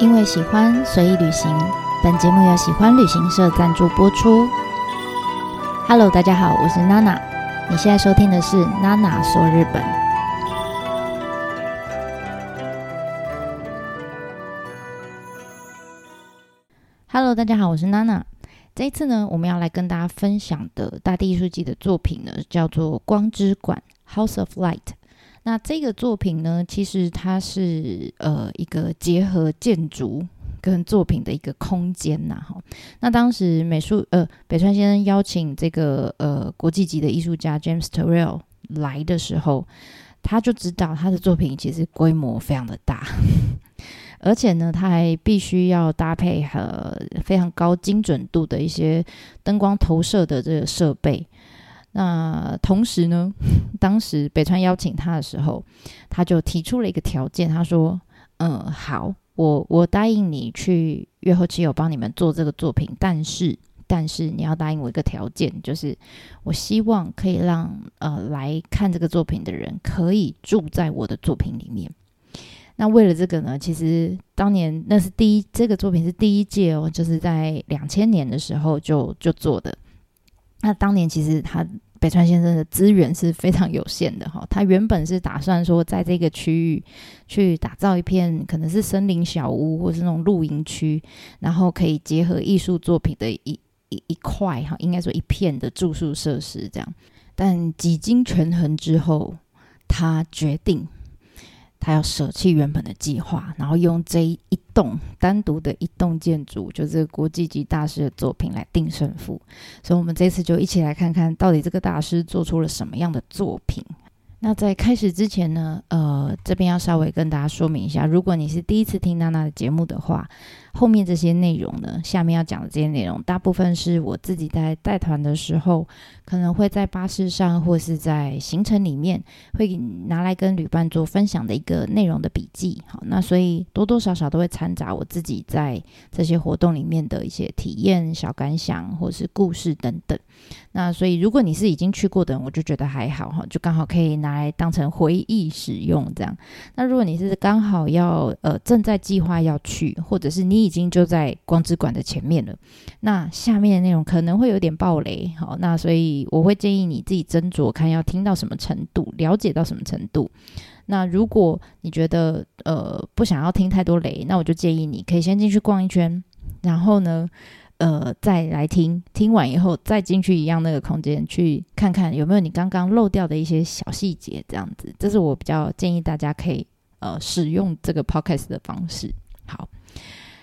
因为喜欢随意旅行，本节目由喜欢旅行社赞助播出。Hello，大家好，我是娜娜。你现在收听的是娜娜说日本。Hello，大家好，我是娜娜。这一次呢，我们要来跟大家分享的大地艺术季的作品呢，叫做《光之馆》（House of Light）。那这个作品呢，其实它是呃一个结合建筑跟作品的一个空间呐，哈。那当时美术呃北川先生邀请这个呃国际级的艺术家 James Terrell 来的时候，他就知道他的作品其实规模非常的大，而且呢，他还必须要搭配和非常高精准度的一些灯光投射的这个设备。那同时呢，当时北川邀请他的时候，他就提出了一个条件，他说：“嗯，好，我我答应你去月后期有帮你们做这个作品，但是但是你要答应我一个条件，就是我希望可以让呃来看这个作品的人可以住在我的作品里面。那为了这个呢，其实当年那是第一这个作品是第一届哦，就是在两千年的时候就就做的。”那当年其实他北川先生的资源是非常有限的哈，他原本是打算说在这个区域去打造一片可能是森林小屋或是那种露营区，然后可以结合艺术作品的一一一块哈，应该说一片的住宿设施这样。但几经权衡之后，他决定。他要舍弃原本的计划，然后用这一栋单独的一栋建筑，就是国际级大师的作品来定胜负。所以，我们这次就一起来看看到底这个大师做出了什么样的作品。那在开始之前呢，呃，这边要稍微跟大家说明一下，如果你是第一次听娜娜的节目的话。后面这些内容呢，下面要讲的这些内容，大部分是我自己在带团的时候，可能会在巴士上或是在行程里面，会拿来跟旅伴做分享的一个内容的笔记。好，那所以多多少少都会掺杂我自己在这些活动里面的一些体验、小感想或是故事等等。那所以如果你是已经去过的人，我就觉得还好哈，就刚好可以拿来当成回忆使用这样。那如果你是刚好要呃正在计划要去，或者是你。已经就在光之馆的前面了，那下面的内容可能会有点暴雷，好，那所以我会建议你自己斟酌看要听到什么程度，了解到什么程度。那如果你觉得呃不想要听太多雷，那我就建议你可以先进去逛一圈，然后呢，呃再来听，听完以后再进去一样那个空间去看看有没有你刚刚漏掉的一些小细节，这样子，这是我比较建议大家可以呃使用这个 podcast 的方式。好。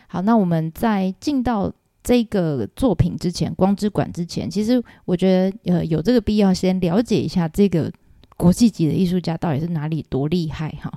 好，那我们在进到这个作品之前，《光之馆》之前，其实我觉得呃有这个必要先了解一下这个国际级的艺术家到底是哪里多厉害哈。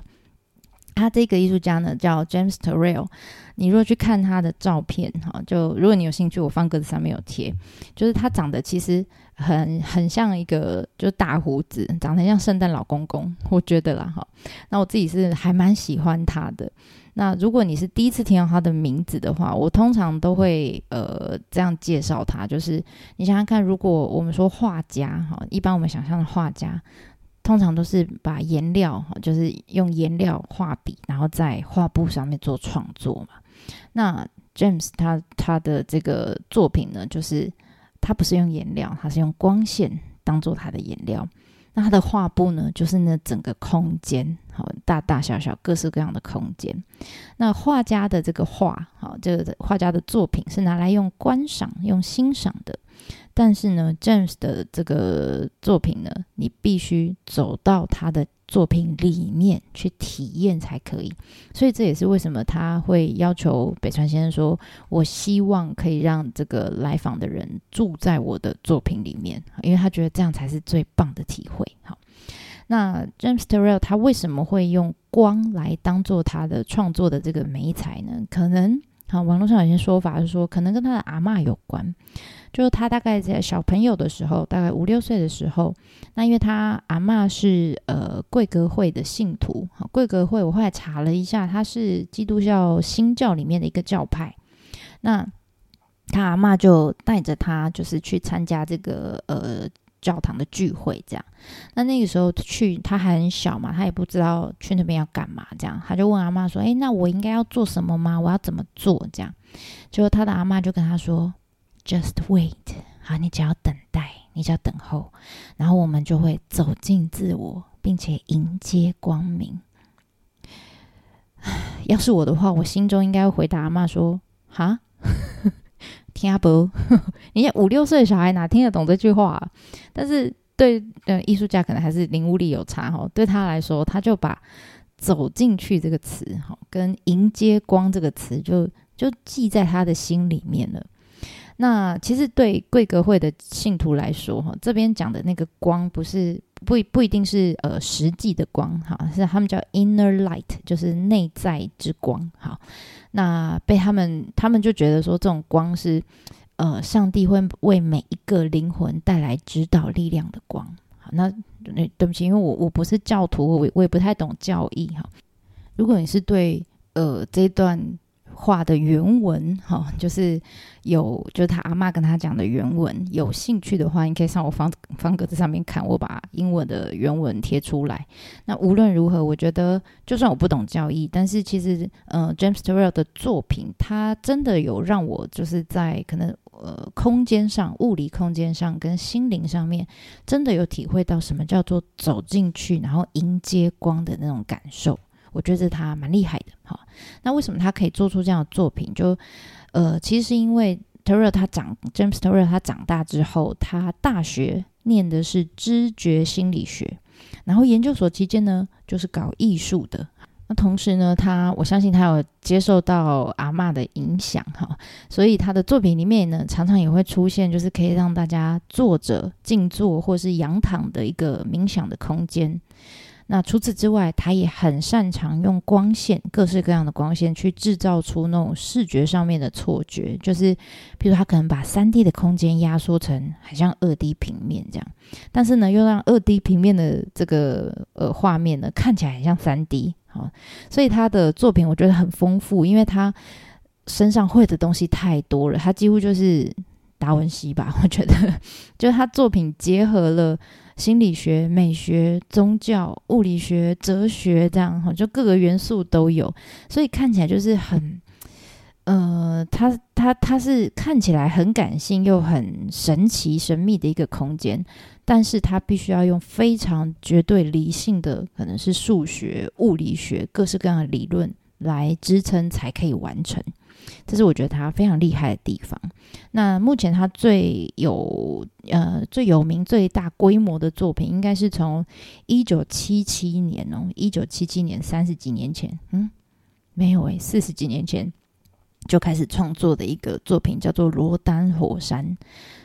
他这个艺术家呢叫 James Turrell，你如果去看他的照片哈，就如果你有兴趣，我放格子上面有贴，就是他长得其实很很像一个就是大胡子，长得像圣诞老公公，我觉得啦哈。那我自己是还蛮喜欢他的。那如果你是第一次听到他的名字的话，我通常都会呃这样介绍他，就是你想想看，如果我们说画家哈，一般我们想象的画家，通常都是把颜料哈，就是用颜料画笔，然后在画布上面做创作嘛。那 James 他他的这个作品呢，就是他不是用颜料，他是用光线当做他的颜料。那他的画布呢，就是那整个空间，大大小小各式各样的空间。那画家的这个画，好这个画家的作品是拿来用观赏、用欣赏的。但是呢，James 的这个作品呢，你必须走到他的。作品里面去体验才可以，所以这也是为什么他会要求北川先生说：“我希望可以让这个来访的人住在我的作品里面，因为他觉得这样才是最棒的体会。”好，那 James Turrell 他为什么会用光来当做他的创作的这个美彩呢？可能好，网络上有些说法是说，可能跟他的阿嬷有关。就是他大概在小朋友的时候，大概五六岁的时候，那因为他阿妈是呃贵格会的信徒，好贵格会我后来查了一下，他是基督教新教里面的一个教派，那他阿妈就带着他就是去参加这个呃教堂的聚会这样。那那个时候去，他还很小嘛，他也不知道去那边要干嘛，这样他就问阿妈说：“诶，那我应该要做什么吗？我要怎么做？”这样，结果他的阿妈就跟他说：“Just wait，好，你只要等待，你只要等候，然后我们就会走进自我，并且迎接光明。”要是我的话，我心中应该会回答阿妈说：“哈。”听不？你五六岁的小孩哪听得懂这句话？但是对呃艺术家可能还是领悟力有差哈。对他来说，他就把“走进去”这个词哈，跟“迎接光”这个词就就记在他的心里面了。那其实对贵格会的信徒来说哈，这边讲的那个光不是不不一定是呃实际的光哈，是他们叫 inner light，就是内在之光哈。那被他们，他们就觉得说，这种光是，呃，上帝会为每一个灵魂带来指导力量的光。好，那那对不起，因为我我不是教徒，我我也不太懂教义哈。如果你是对呃这段。画的原文哈，就是有，就是他阿妈跟他讲的原文。有兴趣的话，你可以上我方方格子上面看，我把英文的原文贴出来。那无论如何，我觉得就算我不懂教义，但是其实，呃，James Turrell 的作品，他真的有让我就是在可能呃空间上、物理空间上跟心灵上面，真的有体会到什么叫做走进去，然后迎接光的那种感受。我觉得他蛮厉害的，哈。那为什么他可以做出这样的作品？就呃，其实是因为 t e r r 他长 James t e r r 他长大之后，他大学念的是知觉心理学，然后研究所期间呢，就是搞艺术的。那同时呢，他我相信他有接受到阿妈的影响，哈，所以他的作品里面呢，常常也会出现，就是可以让大家坐着静坐或是仰躺的一个冥想的空间。那除此之外，他也很擅长用光线，各式各样的光线去制造出那种视觉上面的错觉，就是比如他可能把三 D 的空间压缩成很像二 D 平面这样，但是呢，又让二 D 平面的这个呃画面呢看起来很像三 D 好，所以他的作品我觉得很丰富，因为他身上会的东西太多了，他几乎就是达文西吧，我觉得，就是他作品结合了。心理学、美学、宗教、物理学、哲学，这样哈，就各个元素都有，所以看起来就是很，呃，它它它是看起来很感性又很神奇神秘的一个空间，但是它必须要用非常绝对理性的，可能是数学、物理学各式各样的理论来支撑才可以完成。这是我觉得他非常厉害的地方。那目前他最有呃最有名、最大规模的作品，应该是从一九七七年哦，一九七七年三十几年前，嗯，没有诶，四十几年前就开始创作的一个作品，叫做《罗丹火山》。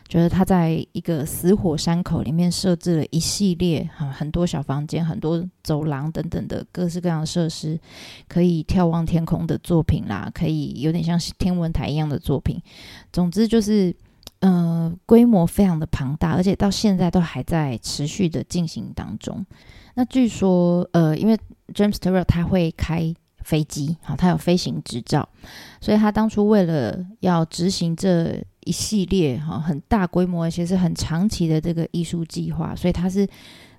就是他在一个死火山口里面设置了一系列哈很多小房间、很多走廊等等的各式各样的设施，可以眺望天空的作品啦，可以有点像天文台一样的作品。总之就是，呃，规模非常的庞大，而且到现在都还在持续的进行当中。那据说，呃，因为 James Turrell 他会开飞机，好，他有飞行执照，所以他当初为了要执行这。一系列哈很大规模，而且是很长期的这个艺术计划，所以他是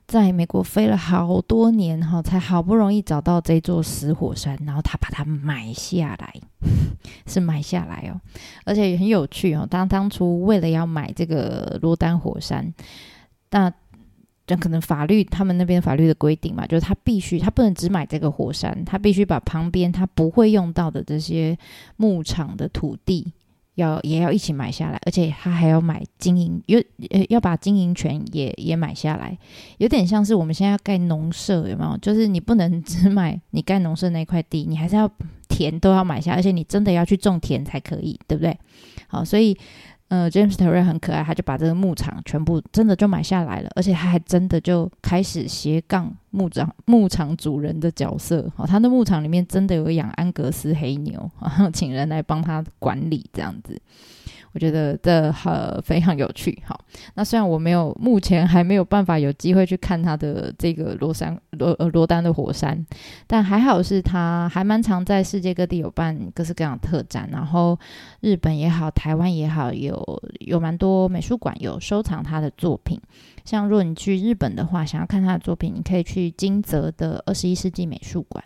在美国飞了好多年哈，才好不容易找到这座死火山，然后他把它买下来，是买下来哦，而且也很有趣哦。当当初为了要买这个罗丹火山，那这可能法律他们那边法律的规定嘛，就是他必须他不能只买这个火山，他必须把旁边他不会用到的这些牧场的土地。要也要一起买下来，而且他还要买经营，有呃要把经营权也也买下来，有点像是我们现在要盖农舍，有没有？就是你不能只买你盖农舍那块地，你还是要田都要买下，而且你真的要去种田才可以，对不对？好，所以。嗯，James Terry 很可爱，他就把这个牧场全部真的就买下来了，而且他还真的就开始斜杠牧场牧场主人的角色。哦，他的牧场里面真的有养安格斯黑牛，然 后请人来帮他管理这样子。我觉得这很非常有趣。好，那虽然我没有目前还没有办法有机会去看他的这个罗山罗呃罗丹的火山，但还好是他还蛮常在世界各地有办各式各样的特展，然后日本也好，台湾也好，有有蛮多美术馆有收藏他的作品。像如果你去日本的话，想要看他的作品，你可以去金泽的二十一世纪美术馆，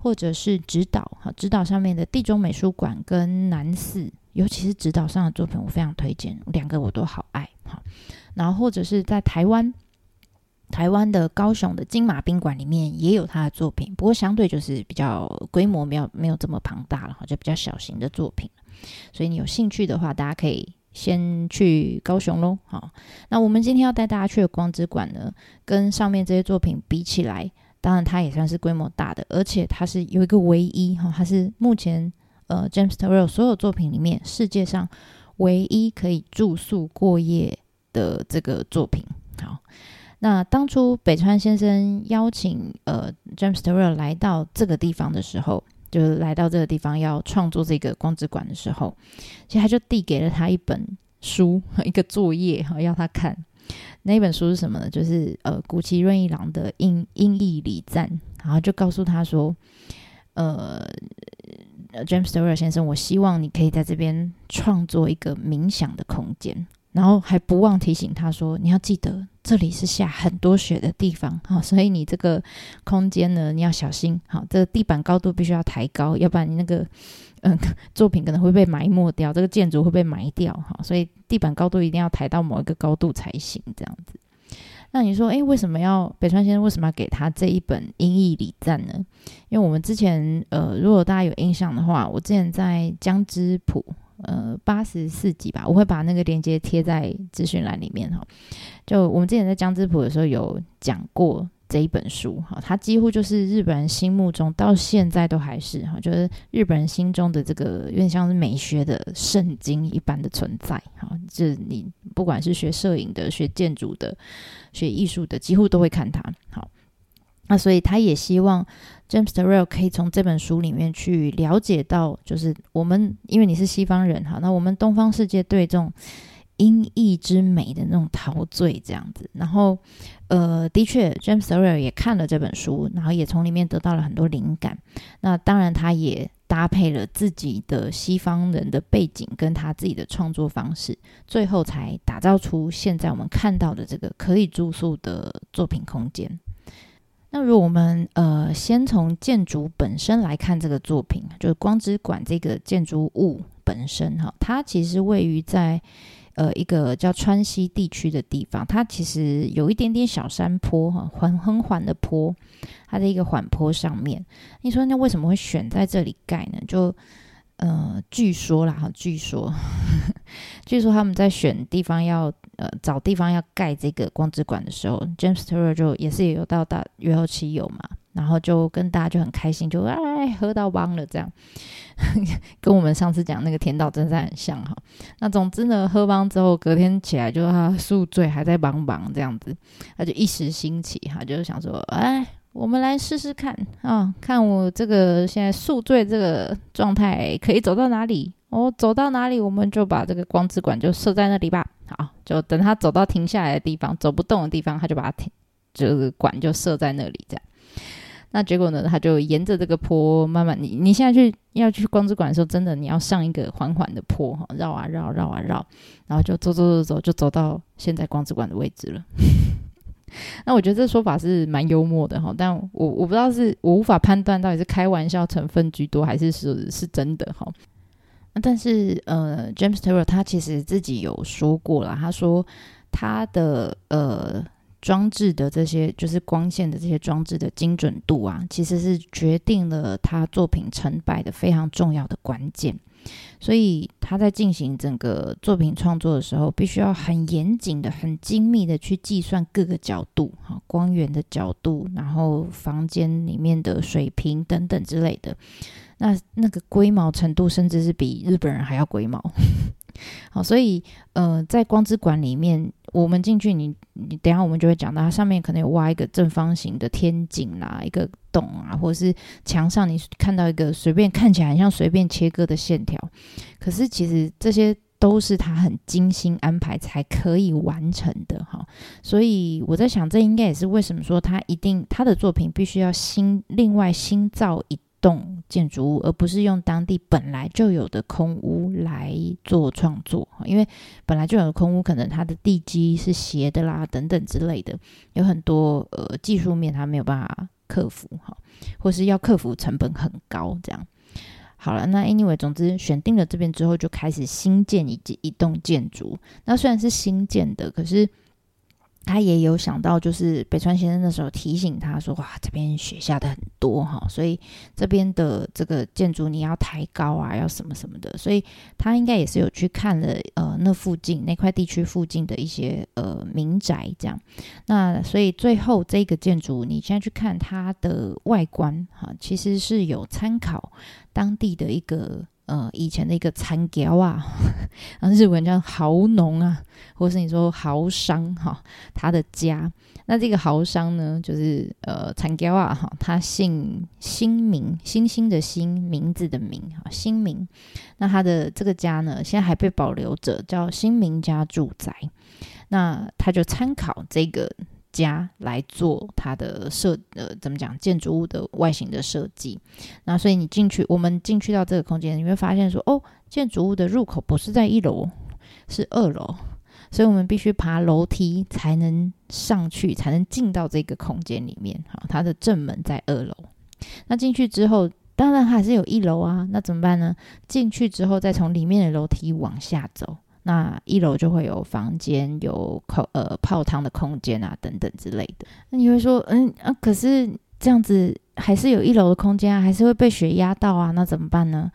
或者是直岛哈，直岛上面的地中美术馆跟南寺，尤其是指导上的作品，我非常推荐，两个我都好爱哈。然后或者是在台湾，台湾的高雄的金马宾馆里面也有他的作品，不过相对就是比较规模没有没有这么庞大了哈，就比较小型的作品。所以你有兴趣的话，大家可以。先去高雄喽，好。那我们今天要带大家去的光之馆呢，跟上面这些作品比起来，当然它也算是规模大的，而且它是有一个唯一哈，它是目前呃 James Turrell 所有作品里面世界上唯一可以住宿过夜的这个作品。好，那当初北川先生邀请呃 James Turrell 来到这个地方的时候。就是来到这个地方要创作这个光之馆的时候，其实他就递给了他一本书，一个作业哈，要他看。那本书是什么呢？就是呃古奇润一郎的《音音译礼赞》，然后就告诉他说，呃，James Turrell 先生，我希望你可以在这边创作一个冥想的空间。然后还不忘提醒他说：“你要记得，这里是下很多雪的地方哈，所以你这个空间呢，你要小心好，这个地板高度必须要抬高，要不然你那个嗯作品可能会被埋没掉，这个建筑会被埋掉哈，所以地板高度一定要抬到某一个高度才行，这样子。那你说，诶，为什么要北川先生为什么要给他这一本音译礼赞呢？因为我们之前呃，如果大家有印象的话，我之前在江之浦。呃，八十四集吧，我会把那个链接贴在资讯栏里面哈。就我们之前在江之浦的时候有讲过这一本书哈，它几乎就是日本人心目中到现在都还是哈，就是日本人心中的这个有点像是美学的圣经一般的存在哈。这你不管是学摄影的、学建筑的、学艺术的，几乎都会看它。好。那所以他也希望 James Turrell 可以从这本书里面去了解到，就是我们因为你是西方人哈，那我们东方世界对这种音译之美的那种陶醉这样子。然后，呃，的确，James Turrell 也看了这本书，然后也从里面得到了很多灵感。那当然，他也搭配了自己的西方人的背景跟他自己的创作方式，最后才打造出现在我们看到的这个可以住宿的作品空间。那如果我们呃先从建筑本身来看这个作品，就是光之馆这个建筑物本身哈，它其实位于在呃一个叫川西地区的地方，它其实有一点点小山坡哈，缓很缓的坡，它的一个缓坡上面。你说那为什么会选在这里盖呢？就呃，据说啦哈，据说，据说他们在选地方要呃找地方要盖这个光之馆的时候，James Turrell 就也是有到大约后期有嘛，然后就跟大家就很开心，就哎喝到帮了这样，跟我们上次讲那个田岛真在很像哈。那总之呢，喝帮之后隔天起来就他宿醉还在帮帮这样子，他就一时兴起哈，就是想说哎。我们来试试看啊，看我这个现在宿醉这个状态可以走到哪里？我走到哪里，我们就把这个光之管就设在那里吧。好，就等他走到停下来的地方，走不动的地方，他就把它停，就是管就设在那里这样。那结果呢，他就沿着这个坡慢慢，你你现在去要去光之馆的时候，真的你要上一个缓缓的坡哈，绕啊绕，绕啊绕，然后就走走走走，就走到现在光之馆的位置了。那我觉得这说法是蛮幽默的哈，但我我不知道是我无法判断到底是开玩笑成分居多，还是是是真的哈。但是呃，James Taylor 他其实自己有说过了，他说他的呃装置的这些就是光线的这些装置的精准度啊，其实是决定了他作品成败的非常重要的关键。所以他在进行整个作品创作的时候，必须要很严谨的、很精密的去计算各个角度，哈，光源的角度，然后房间里面的水平等等之类的。那那个龟毛程度，甚至是比日本人还要龟毛。好，所以呃，在光之馆里面，我们进去，你你等下我们就会讲到，它上面可能有挖一个正方形的天井啦，一个洞啊，或者是墙上你看到一个随便看起来很像随便切割的线条，可是其实这些都是他很精心安排才可以完成的哈。所以我在想，这应该也是为什么说他一定他的作品必须要新另外新造一。栋建筑物，而不是用当地本来就有的空屋来做创作，因为本来就有的空屋，可能它的地基是斜的啦，等等之类的，有很多呃技术面它没有办法克服哈，或是要克服成本很高这样。好了，那 anyway，总之选定了这边之后，就开始新建一一栋建筑。那虽然是新建的，可是。他也有想到，就是北川先生那时候提醒他说：“哇，这边雪下的很多哈，所以这边的这个建筑你要抬高啊，要什么什么的。”所以他应该也是有去看了呃那附近那块地区附近的一些呃民宅这样。那所以最后这个建筑你现在去看它的外观哈，其实是有参考当地的一个。呃，以前的一个残窑啊，然后日文叫豪农啊，或是你说豪商哈，他的家。那这个豪商呢，就是呃残窑啊哈，他姓新名，星星的星，名字的名哈，新名。那他的这个家呢，现在还被保留着，叫新民家住宅。那他就参考这个。家来做它的设呃怎么讲建筑物的外形的设计，那所以你进去，我们进去到这个空间，你会发现说哦，建筑物的入口不是在一楼，是二楼，所以我们必须爬楼梯才能上去，才能进到这个空间里面。好，它的正门在二楼，那进去之后，当然还是有一楼啊，那怎么办呢？进去之后，再从里面的楼梯往下走。那一楼就会有房间，有口呃泡汤的空间啊，等等之类的。那你会说，嗯啊，可是这样子还是有一楼的空间啊，还是会被雪压到啊，那怎么办呢？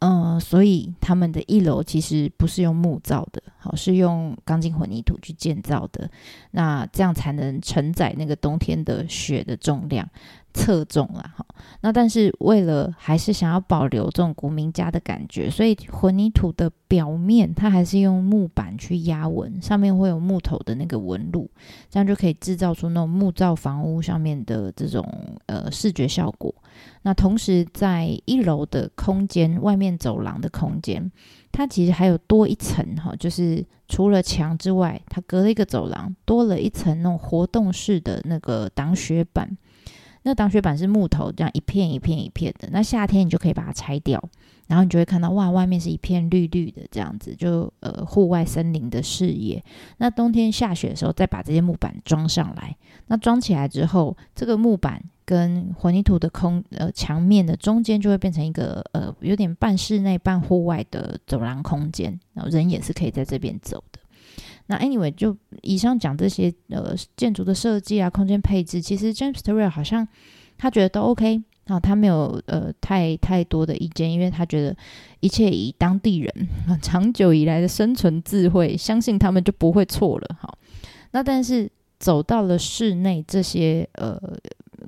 嗯，所以他们的一楼其实不是用木造的，是用钢筋混凝土去建造的。那这样才能承载那个冬天的雪的重量。侧重了哈，那但是为了还是想要保留这种古民家的感觉，所以混凝土的表面它还是用木板去压纹，上面会有木头的那个纹路，这样就可以制造出那种木造房屋上面的这种呃视觉效果。那同时在一楼的空间外面走廊的空间，它其实还有多一层哈，就是除了墙之外，它隔了一个走廊，多了一层那种活动式的那个挡雪板。那挡雪板是木头，这样一片一片一片的。那夏天你就可以把它拆掉，然后你就会看到哇，外面是一片绿绿的这样子，就呃户外森林的视野。那冬天下雪的时候，再把这些木板装上来。那装起来之后，这个木板跟混凝土的空呃墙面的中间就会变成一个呃有点半室内半户外的走廊空间，然后人也是可以在这边走的。那 anyway，就以上讲这些呃建筑的设计啊，空间配置，其实 James Turrell 好像他觉得都 OK 啊，他没有呃太太多的意见，因为他觉得一切以当地人 长久以来的生存智慧，相信他们就不会错了。好，那但是走到了室内，这些呃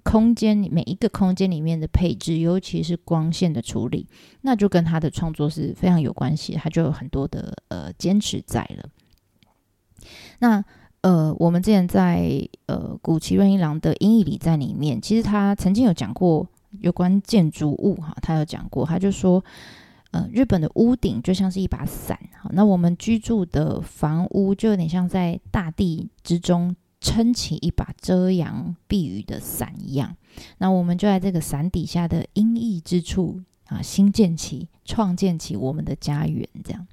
空间每一个空间里面的配置，尤其是光线的处理，那就跟他的创作是非常有关系，他就有很多的呃坚持在了。那呃，我们之前在呃古奇润一郎的英译里在里面，其实他曾经有讲过有关建筑物哈，他有讲过，他就说，呃，日本的屋顶就像是一把伞，好，那我们居住的房屋就有点像在大地之中撑起一把遮阳避雨的伞一样，那我们就在这个伞底下的阴翳之处啊，新建起、创建起我们的家园，这样，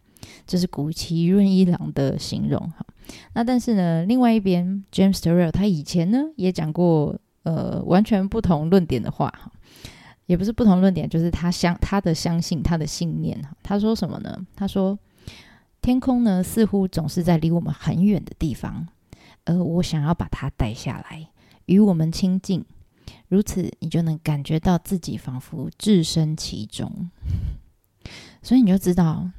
这是古奇润一郎的形容哈。那但是呢，另外一边，James Turrell 他以前呢也讲过呃完全不同论点的话哈，也不是不同论点，就是他相他的相信他的信念哈。他说什么呢？他说天空呢似乎总是在离我们很远的地方，而我想要把它带下来，与我们亲近，如此你就能感觉到自己仿佛置身其中，所以你就知道。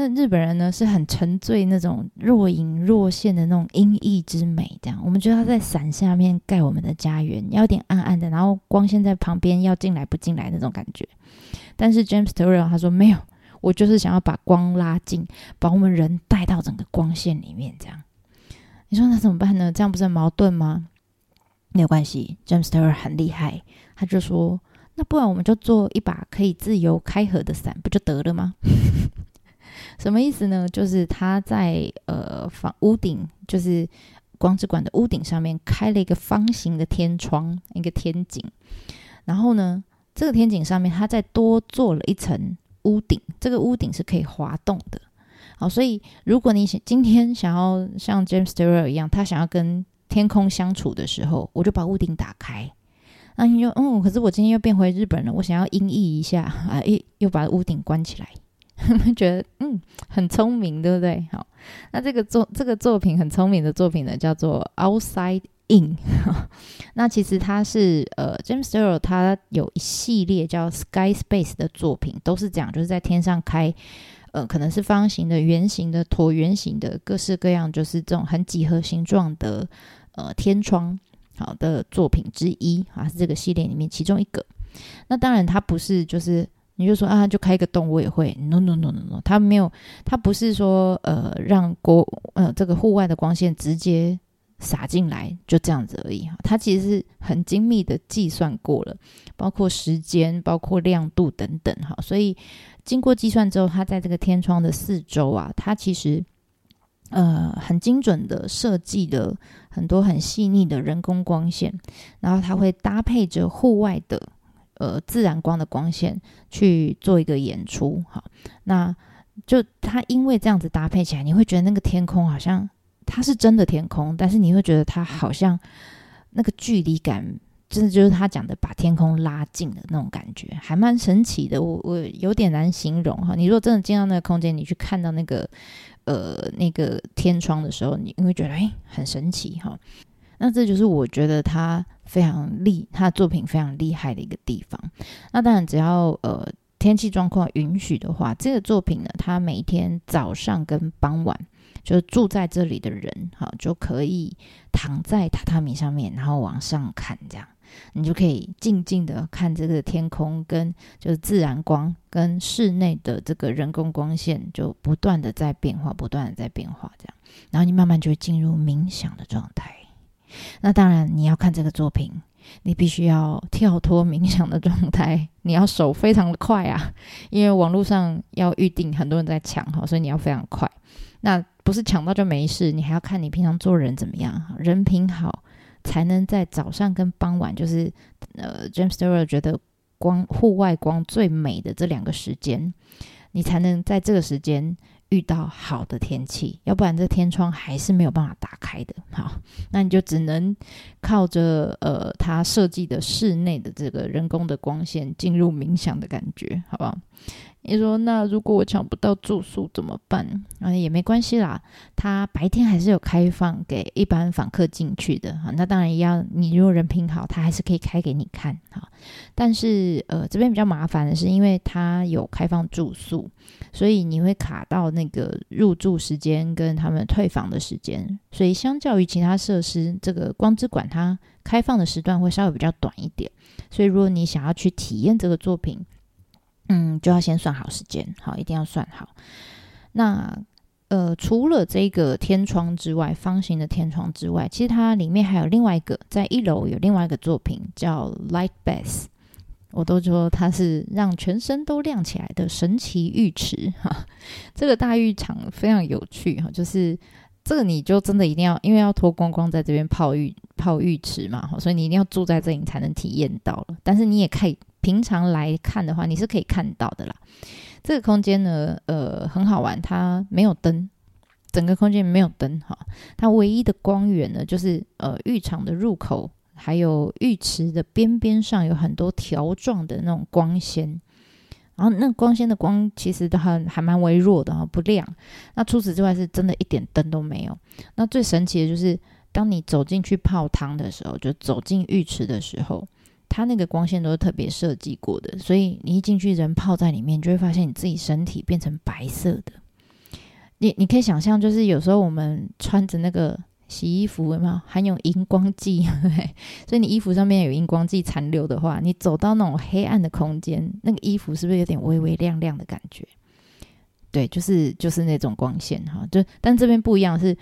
那日本人呢是很沉醉那种若隐若现的那种阴翳之美，这样我们觉得他在伞下面盖我们的家园，要点暗暗的，然后光线在旁边要进来不进来那种感觉。但是 James Turrel 他说没有，我就是想要把光拉近，把我们人带到整个光线里面，这样。你说那怎么办呢？这样不是很矛盾吗？没有关系，James Turrel 很厉害，他就说那不然我们就做一把可以自由开合的伞，不就得了吗？什么意思呢？就是他在呃房屋顶，就是光之馆的屋顶上面开了一个方形的天窗，一个天井。然后呢，这个天井上面他再多做了一层屋顶，这个屋顶是可以滑动的。好，所以如果你想今天想要像 James Stewart 一样，他想要跟天空相处的时候，我就把屋顶打开。那你就嗯，可是我今天又变回日本了，我想要音译一下啊，又又把屋顶关起来，觉得嗯很聪明，对不对？好，那这个作这个作品很聪明的作品呢，叫做 Outside In。那其实它是呃，James Stewart 他有一系列叫 Sky Space 的作品，都是这样，就是在天上开呃，可能是方形的、圆形的、椭圆形的，各式各样，就是这种很几何形状的呃天窗。好的作品之一啊，是这个系列里面其中一个。那当然，它不是就是你就说啊，就开个洞我也会。No No No No No，它没有，它不是说呃让国呃这个户外的光线直接洒进来就这样子而已哈。它其实是很精密的计算过了，包括时间、包括亮度等等哈。所以经过计算之后，它在这个天窗的四周啊，它其实。呃，很精准的设计的很多很细腻的人工光线，然后它会搭配着户外的呃自然光的光线去做一个演出。好，那就它因为这样子搭配起来，你会觉得那个天空好像它是真的天空，但是你会觉得它好像那个距离感，真的就是他讲的把天空拉近的那种感觉，还蛮神奇的。我我有点难形容哈。你如果真的进到那个空间，你去看到那个。呃，那个天窗的时候，你会觉得哎，很神奇哈。那这就是我觉得他非常厉，他的作品非常厉害的一个地方。那当然，只要呃天气状况允许的话，这个作品呢，他每天早上跟傍晚，就是住在这里的人哈，就可以躺在榻榻米上面，然后往上看这样。你就可以静静的看这个天空，跟就是自然光跟室内的这个人工光线，就不断的在变化，不断的在变化，这样，然后你慢慢就会进入冥想的状态。那当然，你要看这个作品，你必须要跳脱冥想的状态，你要手非常的快啊，因为网络上要预定，很多人在抢哈，所以你要非常快。那不是抢到就没事，你还要看你平常做人怎么样，人品好。才能在早上跟傍晚，就是呃，James Stewart 觉得光户外光最美的这两个时间，你才能在这个时间遇到好的天气，要不然这天窗还是没有办法打开的。好，那你就只能靠着呃它设计的室内的这个人工的光线进入冥想的感觉，好不好？你说那如果我抢不到住宿怎么办？啊，也没关系啦，他白天还是有开放给一般访客进去的哈。那当然要你如果人品好，他还是可以开给你看哈。但是呃，这边比较麻烦的是，因为他有开放住宿，所以你会卡到那个入住时间跟他们退房的时间。所以相较于其他设施，这个光之馆它开放的时段会稍微比较短一点。所以如果你想要去体验这个作品，嗯，就要先算好时间，好，一定要算好。那呃，除了这个天窗之外，方形的天窗之外，其实它里面还有另外一个，在一楼有另外一个作品叫 Light Bath，我都说它是让全身都亮起来的神奇浴池哈。这个大浴场非常有趣哈，就是这个你就真的一定要，因为要脱光光在这边泡浴泡浴池嘛，所以你一定要住在这里你才能体验到了。但是你也可以。平常来看的话，你是可以看到的啦。这个空间呢，呃，很好玩，它没有灯，整个空间没有灯哈。它唯一的光源呢，就是呃浴场的入口，还有浴池的边边上有很多条状的那种光纤。然后那光纤的光其实都很还蛮微弱的哈，不亮。那除此之外，是真的一点灯都没有。那最神奇的就是，当你走进去泡汤的时候，就走进浴池的时候。它那个光线都是特别设计过的，所以你一进去，人泡在里面，就会发现你自己身体变成白色的。你你可以想象，就是有时候我们穿着那个洗衣服，有没有含有荧光剂？所以你衣服上面有荧光剂残留的话，你走到那种黑暗的空间，那个衣服是不是有点微微亮亮的感觉？对，就是就是那种光线哈。就但这边不一样是。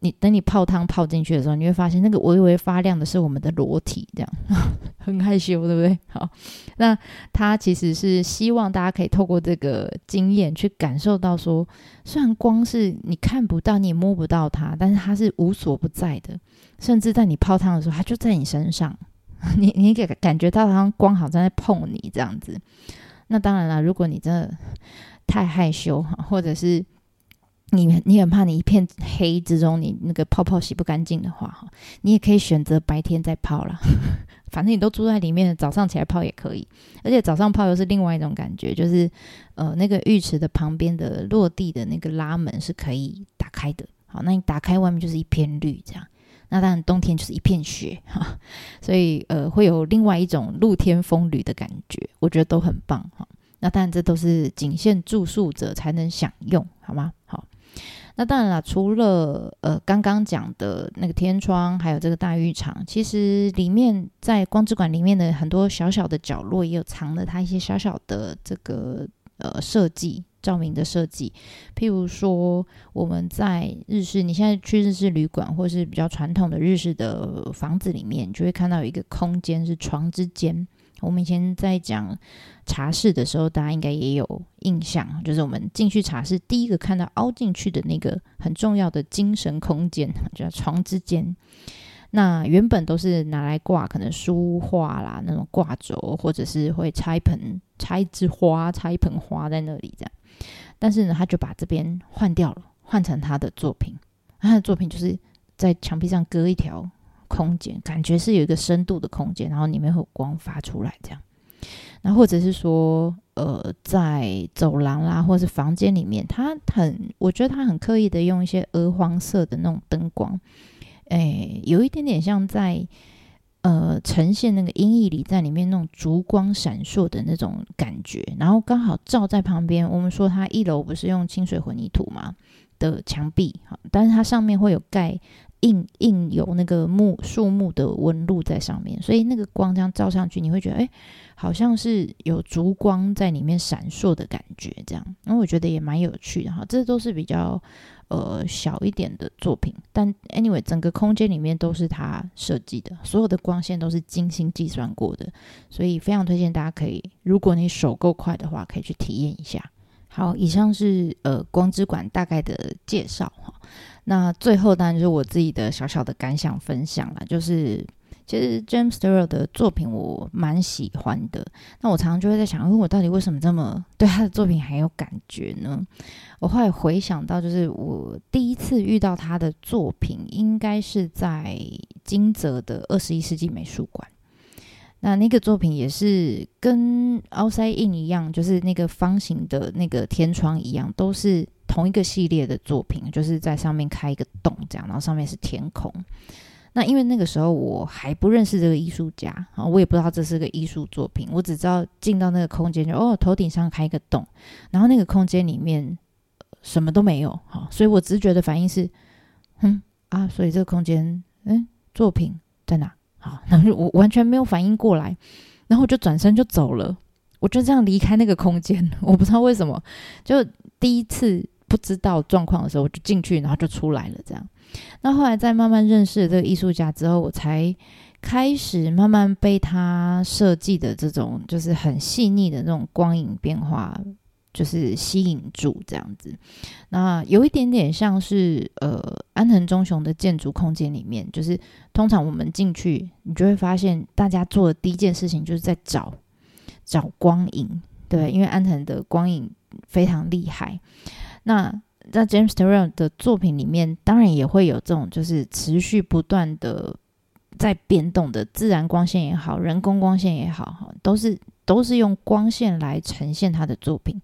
你等你泡汤泡进去的时候，你会发现那个微微发亮的是我们的裸体，这样 很害羞，对不对？好，那他其实是希望大家可以透过这个经验去感受到，说虽然光是你看不到，你也摸不到它，但是它是无所不在的，甚至在你泡汤的时候，它就在你身上，你你给感觉到它光好像在碰你这样子。那当然了，如果你真的太害羞哈，或者是。你你很怕你一片黑之中，你那个泡泡洗不干净的话，哈，你也可以选择白天再泡了。反正你都住在里面，早上起来泡也可以。而且早上泡又是另外一种感觉，就是呃，那个浴池的旁边的落地的那个拉门是可以打开的。好，那你打开外面就是一片绿，这样。那当然冬天就是一片雪哈，所以呃，会有另外一种露天风旅的感觉，我觉得都很棒哈。那当然这都是仅限住宿者才能享用，好吗？好。那当然了，除了呃刚刚讲的那个天窗，还有这个大浴场，其实里面在光之馆里面的很多小小的角落，也有藏了它一些小小的这个呃设计，照明的设计。譬如说，我们在日式，你现在去日式旅馆，或是比较传统的日式的房子里面，就会看到有一个空间是床之间。我们以前在讲茶室的时候，大家应该也有印象，就是我们进去茶室，第一个看到凹进去的那个很重要的精神空间，叫床之间。那原本都是拿来挂可能书画啦，那种挂轴，或者是会插一盆、插一枝花、插一盆花在那里这样。但是呢，他就把这边换掉了，换成他的作品。他的作品就是在墙壁上割一条。空间感觉是有一个深度的空间，然后里面会有光发出来，这样。那或者是说，呃，在走廊啦，或是房间里面，它很，我觉得它很刻意的用一些鹅黄色的那种灯光，诶，有一点点像在呃呈现那个阴翳里在里面那种烛光闪烁的那种感觉，然后刚好照在旁边。我们说它一楼不是用清水混凝土吗的墙壁，好，但是它上面会有盖。印印有那个木树木的纹路在上面，所以那个光这样照上去，你会觉得哎，好像是有烛光在里面闪烁的感觉，这样。那我觉得也蛮有趣的哈。这都是比较呃小一点的作品，但 anyway 整个空间里面都是他设计的，所有的光线都是精心计算过的，所以非常推荐大家可以，如果你手够快的话，可以去体验一下。好，以上是呃光之馆大概的介绍哈。那最后当然就是我自己的小小的感想分享了，就是其实 James Turrell 的作品我蛮喜欢的。那我常常就会在想，问我到底为什么这么对他的作品很有感觉呢？我后来回想到，就是我第一次遇到他的作品，应该是在金泽的二十一世纪美术馆。那那个作品也是跟 Outside In 一样，就是那个方形的那个天窗一样，都是。同一个系列的作品，就是在上面开一个洞，这样，然后上面是天空。那因为那个时候我还不认识这个艺术家啊，我也不知道这是个艺术作品，我只知道进到那个空间就哦，头顶上开一个洞，然后那个空间里面什么都没有，好，所以我直觉的反应是，嗯啊，所以这个空间，嗯，作品在哪？然后我完全没有反应过来，然后我就转身就走了，我就这样离开那个空间，我不知道为什么，就第一次。不知道状况的时候，我就进去，然后就出来了。这样，那后来在慢慢认识这个艺术家之后，我才开始慢慢被他设计的这种就是很细腻的那种光影变化，就是吸引住这样子。那有一点点像是呃安藤忠雄的建筑空间里面，就是通常我们进去，你就会发现大家做的第一件事情就是在找找光影，对，因为安藤的光影非常厉害。那在 James Turrell 的作品里面，当然也会有这种就是持续不断的在变动的自然光线也好，人工光线也好，哈，都是都是用光线来呈现他的作品。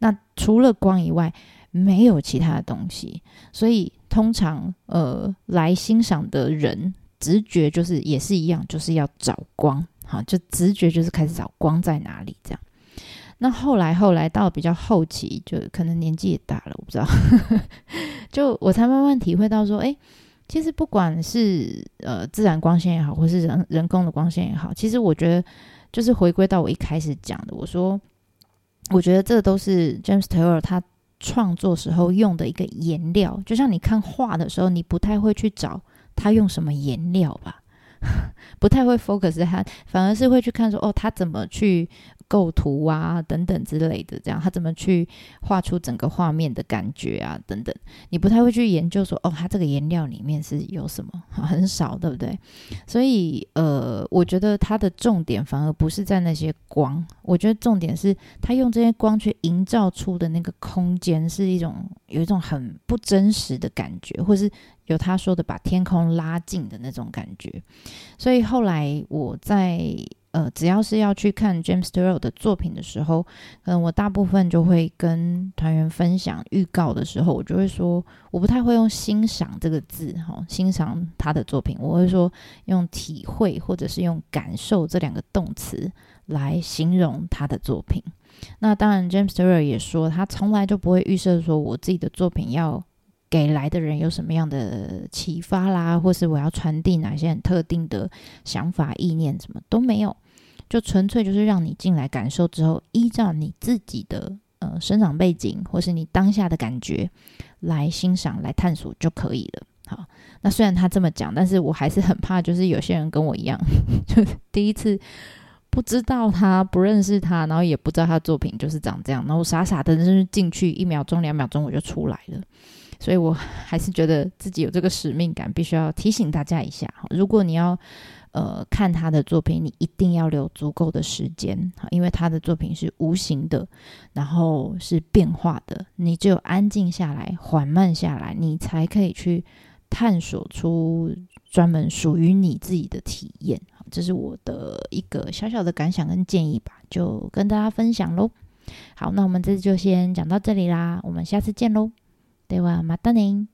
那除了光以外，没有其他的东西。所以通常呃来欣赏的人，直觉就是也是一样，就是要找光，好，就直觉就是开始找光在哪里这样。那后来，后来到比较后期，就可能年纪也大了，我不知道，就我才慢慢体会到说，哎，其实不管是呃自然光线也好，或是人人工的光线也好，其实我觉得就是回归到我一开始讲的，我说，我觉得这都是 James Taylor 他创作时候用的一个颜料，就像你看画的时候，你不太会去找他用什么颜料吧，不太会 focus 他，反而是会去看说，哦，他怎么去。构图啊，等等之类的，这样他怎么去画出整个画面的感觉啊，等等，你不太会去研究说，哦，它这个颜料里面是有什么，很少，对不对？所以，呃，我觉得它的重点反而不是在那些光，我觉得重点是他用这些光去营造出的那个空间是一种有一种很不真实的感觉，或是有他说的把天空拉近的那种感觉。所以后来我在。呃，只要是要去看 James Turrell 的作品的时候，嗯，我大部分就会跟团员分享预告的时候，我就会说，我不太会用欣赏这个字，哈，欣赏他的作品，我会说用体会或者是用感受这两个动词来形容他的作品。那当然，James Turrell 也说，他从来就不会预设说我自己的作品要。给来的人有什么样的启发啦，或是我要传递哪些很特定的想法、意念，什么都没有，就纯粹就是让你进来感受之后，依照你自己的呃生长背景或是你当下的感觉来欣赏、来探索就可以了。好，那虽然他这么讲，但是我还是很怕，就是有些人跟我一样，就第一次不知道他、不认识他，然后也不知道他的作品就是长这样，然后傻傻的就是进去一秒钟、两秒钟我就出来了。所以，我还是觉得自己有这个使命感，必须要提醒大家一下。如果你要呃看他的作品，你一定要留足够的时间，因为他的作品是无形的，然后是变化的。你只有安静下来、缓慢下来，你才可以去探索出专门属于你自己的体验。这是我的一个小小的感想跟建议吧，就跟大家分享喽。好，那我们这次就先讲到这里啦，我们下次见喽。ではまたね